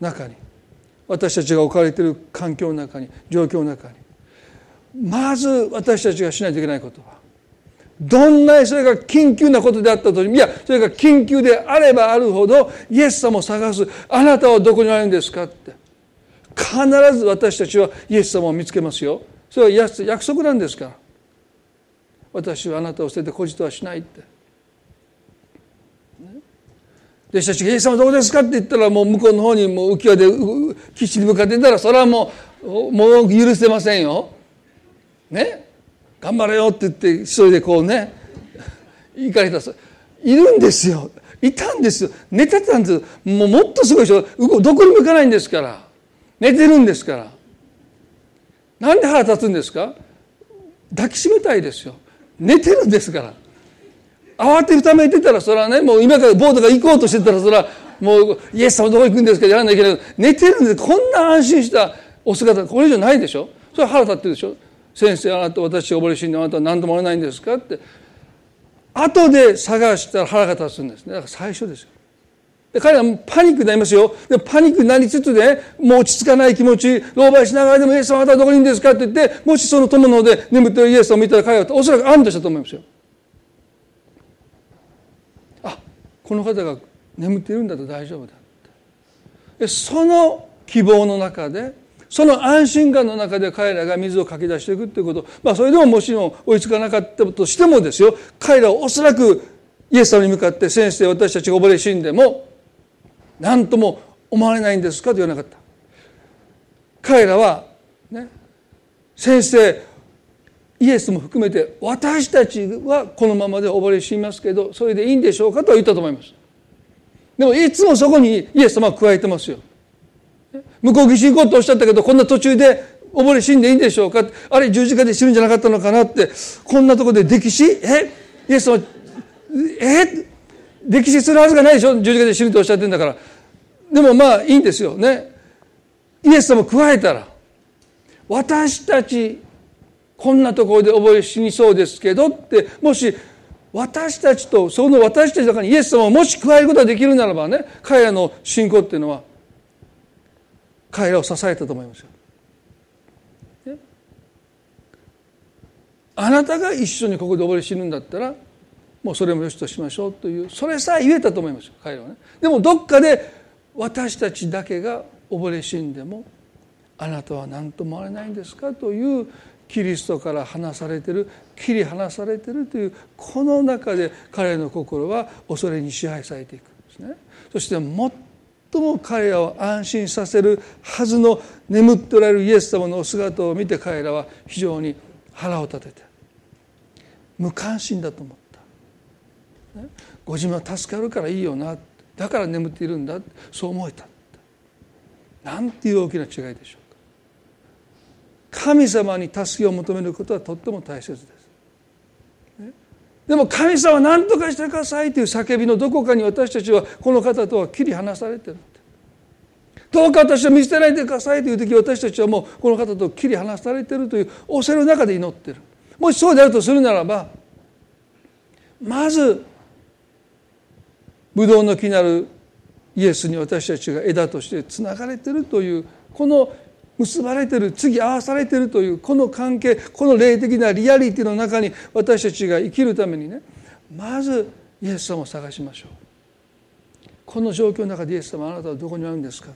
中に。私たちが置かれている環境の中に状況の中に。まず私たちがしないといけないことはどんなにそれが緊急なことであったといやそれが緊急であればあるほどイエス様を探すあなたはどこにあるんですかって。必ず私たちはイエス様を見つけますよ。それは約束なんですから。私はあなたを捨てて孤児とはしないって。弟子たちが「イエス様どこですか?」って言ったらもう向こうの方にもう浮き輪で岸に向かってたらそれはもうもう許せませんよ。ね。頑張れよって言って一人でこうね行かれたいるんですよ。いたんですよ。寝てたんですもうもっとすごいでしょどこにも行かないんですから。寝てるんですから。なんで腹立つんですか？抱きしめたいですよ。寝てるんですから。慌てふためいてたらそれはねもう今からボートが行こうとしてたらそれはもうイエス様どこ行くんですか？やらなきゃいけない。寝てるんでこんな安心したお姿これ以上ないでしょ？それは腹立ってるでしょ？先生あなた私溺れ死んであなたは何とも言わないんですか？って。後で探したら腹が立つんですね。だから最初ですよ。で彼はパニックになりますよ。でパニックになりつつで、もう落ち着かない気持ち狼狽しながらでもイエス様あなたはどこにいるんですかって言ってもしその友の方で眠ってるイエス様を見たら彼はおそらく安堵したと思いますよ。あこの方が眠っているんだと大丈夫だって。その希望の中でその安心感の中で彼らが水をかき出していくということ。まあそれでももちろん追いつかなかったとしてもですよ。彼らはおそらくイエス様に向かって先生私たちが溺れ死んでも何とも思われないんですかと言わなかった。彼らはね先生イエスも含めて私たちはこのままで溺れ死にますけどそれでいいんでしょうかと言ったと思います。でもいつもそこにイエス様は加えてますよ。向こう岸行こうとおっしゃったけどこんな途中で溺れ死んでいいんでしょうか？あれ十字架で死ぬんじゃなかったのかなってこんなとこで溺死？え？イエス様え？溺死するはずがないでしょ？十字架で死ぬとおっしゃってんだから。でもまあいいんですよ。ね？イエス様加えたら私たちこんなところで溺れ死にそうですけどってもし私たちとその私たちの中にイエス様をもし加えることができるならばね彼らの信仰っていうのは彼らを支えたと思いますよ。あなたが一緒にここで溺れ死ぬんだったらもうそれもよしとしましょうというそれさえ言えたと思いますよ彼らはね。でもどっかで私たちだけが溺れ死んでもあなたは何ともあれないんですかというキリストから離されてる切り離されてるというこの中で彼の心は恐れに支配されていくんですね。そして最も彼らを安心させるはずの眠っておられるイエス様のお姿を見て彼らは非常に腹を立てて無関心だと思った。ご自分は助かるからいいよな。だから眠っているんだ。そう思えた。なんていう大きな違いでしょうか。神様に助けを求めることはとっても大切です。でも神様何とかしてくださいという叫びのどこかに私たちはこの方とは切り離されてる。どうか私を見捨てないでくださいという時私たちはもうこの方と切り離されてるという仰せの中で祈ってる。もしそうであるとするならばまずブドウの木なるイエスに私たちが枝としてつながれてるというこの結ばれてる次合わされてるというこの関係この霊的なリアリティの中に私たちが生きるためにねまずイエス様を探しましょう。この状況の中でイエス様あなたはどこにあるんですか？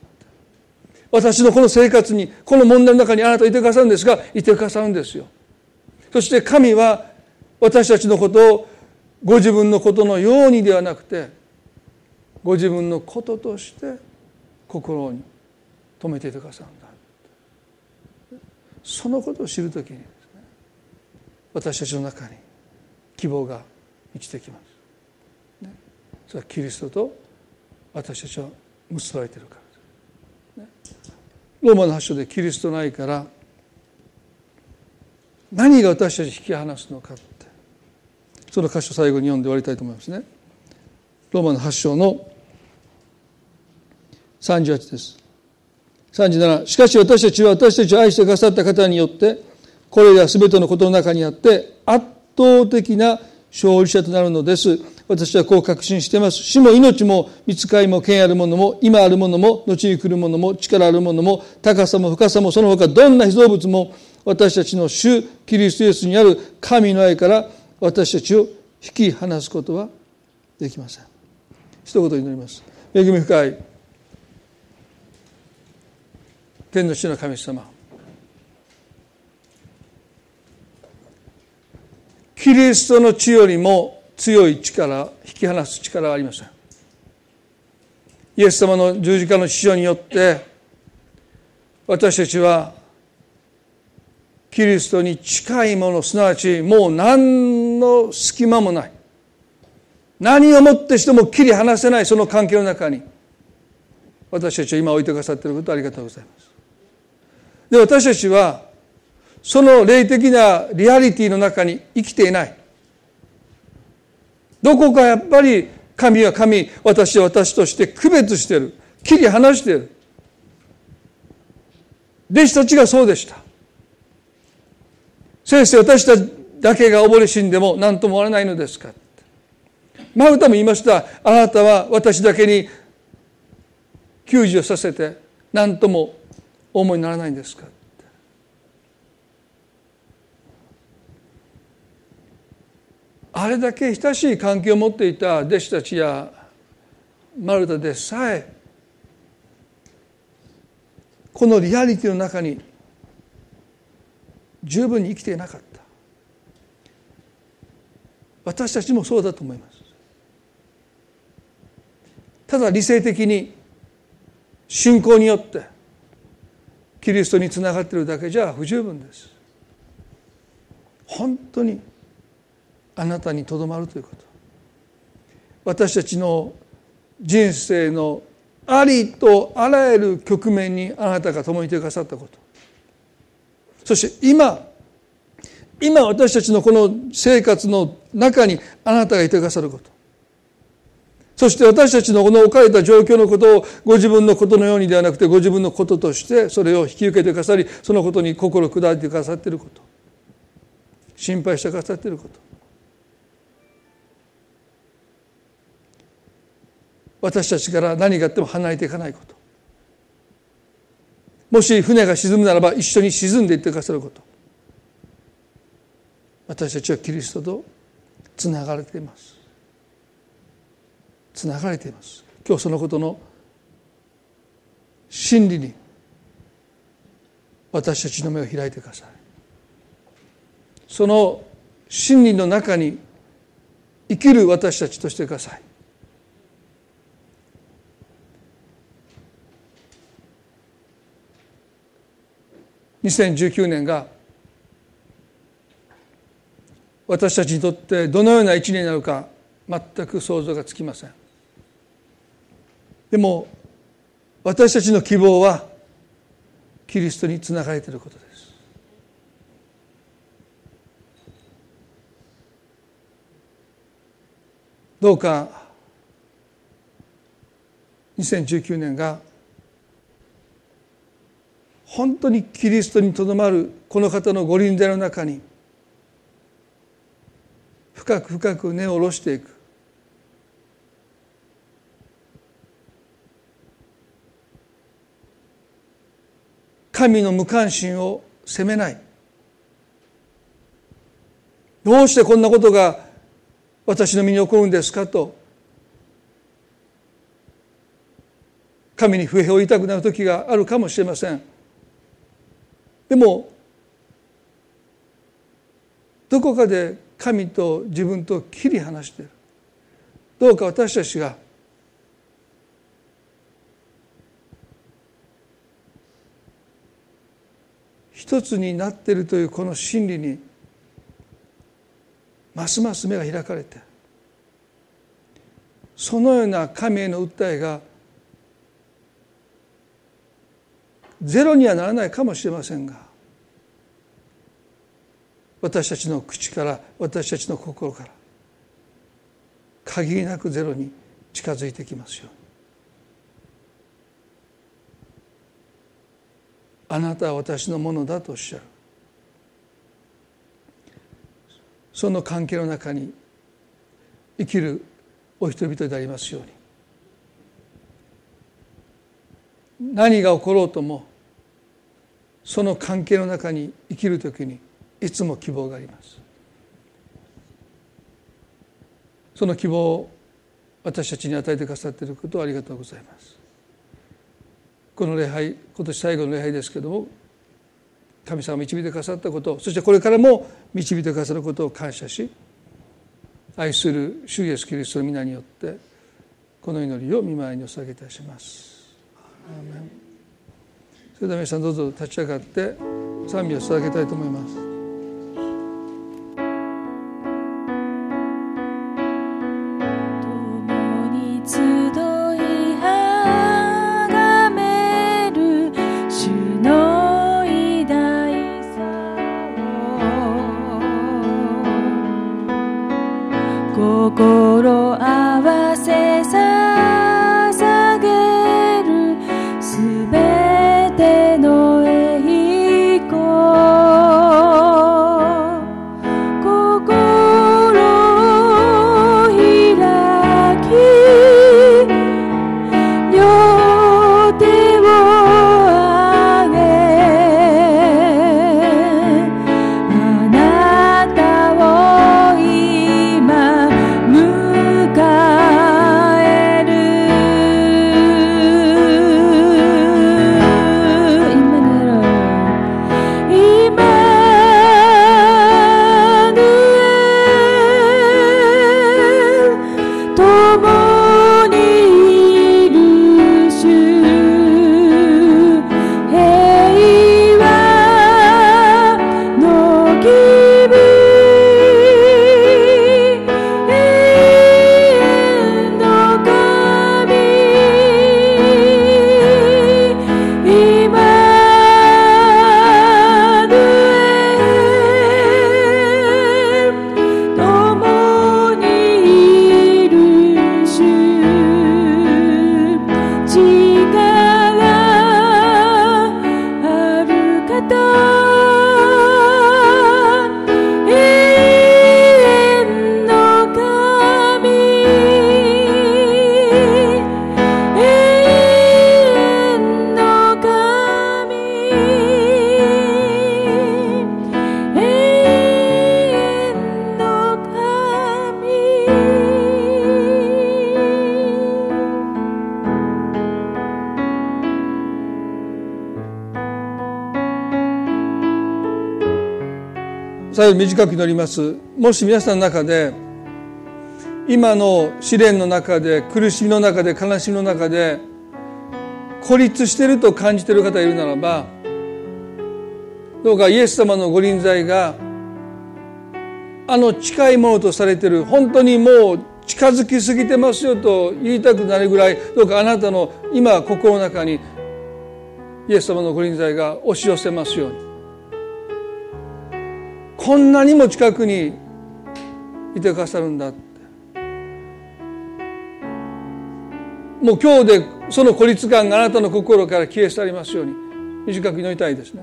私のこの生活にこの問題の中にあなたいてくださるんですがいてくださるんですよ。そして神は私たちのことをご自分のことのようにではなくてご自分のこととして心に留めていてくださる。そのことを知るときにですね私たちの中に希望が満ちてきます、ね、それはキリストと私たちは結ばれているからです、ね、ローマの発祥でキリストないから何が私たち引き離すのかってその箇所最後に読んで終わりたいと思いますね。ローマの発祥の38です。37しかし私たちは私たちを愛してくださった方によってこれら全てのことの中にあって圧倒的な勝利者となるのです。私はこう確信しています。死も命も見つかりも権あるものも今あるものも後に来るものも力あるものも高さも深さもその他どんな被造物も私たちの主キリストイエスにある神の愛から私たちを引き離すことはできません。一言祈ります。恵み深い。天の主の神様。キリストの血よりも強い力引き離す力はありません。イエス様の十字架の死所によって私たちはキリストに近いものすなわちもう何の隙間もない。何をもってしても切り離せないその関係の中に私たちは今置いてくださっていることありがとうございます。で私たちはその霊的なリアリティの中に生きていない。どこかやっぱり神は神私は私として区別してる。切り離してる。弟子たちがそうでした。先生私たちだけが溺れ死んでも何とも思わないのですか。マルタも言いました。あなたは私だけに救助させて何ともお思いにならないんですか？あれだけ親しい関係を持っていた弟子たちやマルタでさえこのリアリティの中に十分に生きていなかった。私たちもそうだと思います。ただ理性的に信仰によってキリストにつながってるだけじゃ不十分です。本当にあなたにとどまるということ。私たちの人生のありとあらゆる局面にあなたが共にいてくださったこと。そして今今私たちのこの生活の中にあなたがいてくださること。そして私たちのこの置かれた状況のことをご自分のことのようにではなくてご自分のこととしてそれを引き受けてくださりそのことに心砕いてくださっていること心配してくださっていること。私たちから何があっても離れていかないこと。もし船が沈むならば一緒に沈んでいってくださること。私たちはキリストとつながれています。つながれています。今日そのことの真理に私たちの目を開いてください。その真理の中に生きる私たちとしてください。2019年が私たちにとってどのような一年になるか全く想像がつきません。でも私たちの希望はキリストにつながれていることです。どうか2019年が本当にキリストにとどまるこの方のご臨在の中に深く深く根を下ろしていく。神の無関心を責めない。どうしてこんなことが私の身に起こるんですかと。神に不平を言いたくなる時があるかもしれません。でもどこかで神と自分と切り離している。どうか私たちが一つになっているというこの真理にますます目が開かれてそのような神への訴えがゼロにはならないかもしれませんが私たちの口から私たちの心から限りなくゼロに近づいてきますように。あなたは私のものだとおっしゃる。その関係の中に生きるお人々でありますように。何が起ころうともその関係の中に生きるときにいつも希望があります。その希望を私たちに与えてくださっていることをありがとうございます。この礼拝今年最後の礼拝ですけれども神様が導いてくださったことそしてこれからも導いてくださることを感謝し愛する主イエスキリストの皆によってこの祈りを見舞いにお捧げいたします。それでは皆さんどうぞ立ち上がって賛美を捧げたいと思います。最後短く祈ります。もし皆さんの中で今の試練の中で苦しみの中で悲しみの中で孤立してると感じてる方がいるならばどうかイエス様のご臨在があの近いものとされてる本当にもう近づきすぎてますよと言いたくなるぐらいどうかあなたの今心の中にイエス様のご臨在が押し寄せますように。こんなにも近くにいてくださるんだって。もう今日でその孤立感があなたの心から消え去りますように短く祈りたいですね。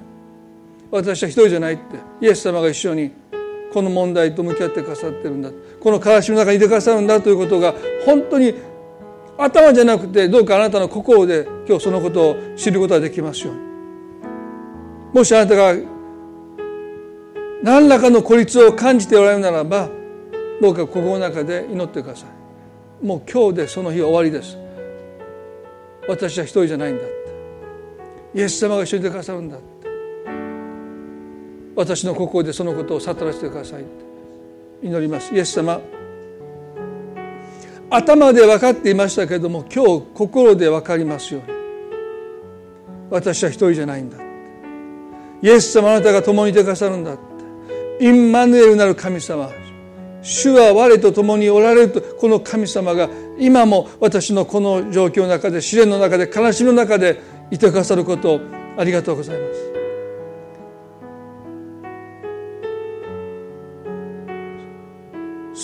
私は一人じゃないって。イエス様が一緒にこの問題と向き合ってくださってるんだこの悲しみの中にいてくださるんだということが本当に頭じゃなくてどうかあなたの心で今日そのことを知ることができますように。もしあなたが何らかの孤立を感じておられるならばどうか心の中で祈ってください。もう今日でその日は終わりです。私は一人じゃないんだイエス様が一緒にいてくださるんだ私の心でそのことを悟らせてください祈ります。イエス様頭で分かっていましたけれども今日心で分かりますように。私は一人じゃないんだイエス様あなたが共にいてくださるんだインマヌエルなる神様主は我と共におられるとこの神様が今も私のこの状況の中で試練の中で悲しみの中でいてくださることをありがとうございます。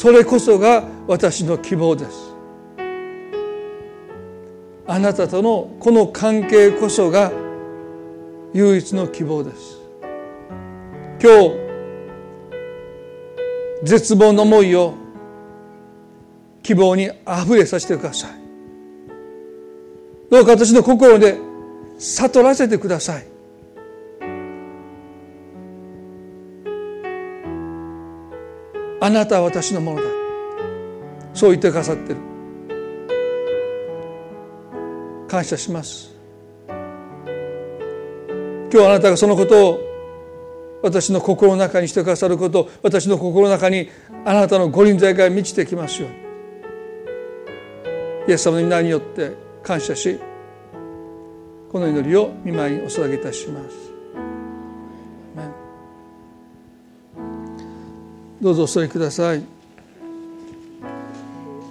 それこそが私の希望です。あなたとのこの関係こそが唯一の希望です。今日絶望の思いを希望にあふれさせてください。どうか私の心で悟らせてください。あなたは私のものだ。そう言ってくださってる。感謝します。今日あなたがそのことを私の心の中にしてくださること私の心の中にあなたのご臨在が満ちてきますように。イエス様の皆によって感謝しこの祈りを見舞いにお捧げいたします。どうぞお座りください。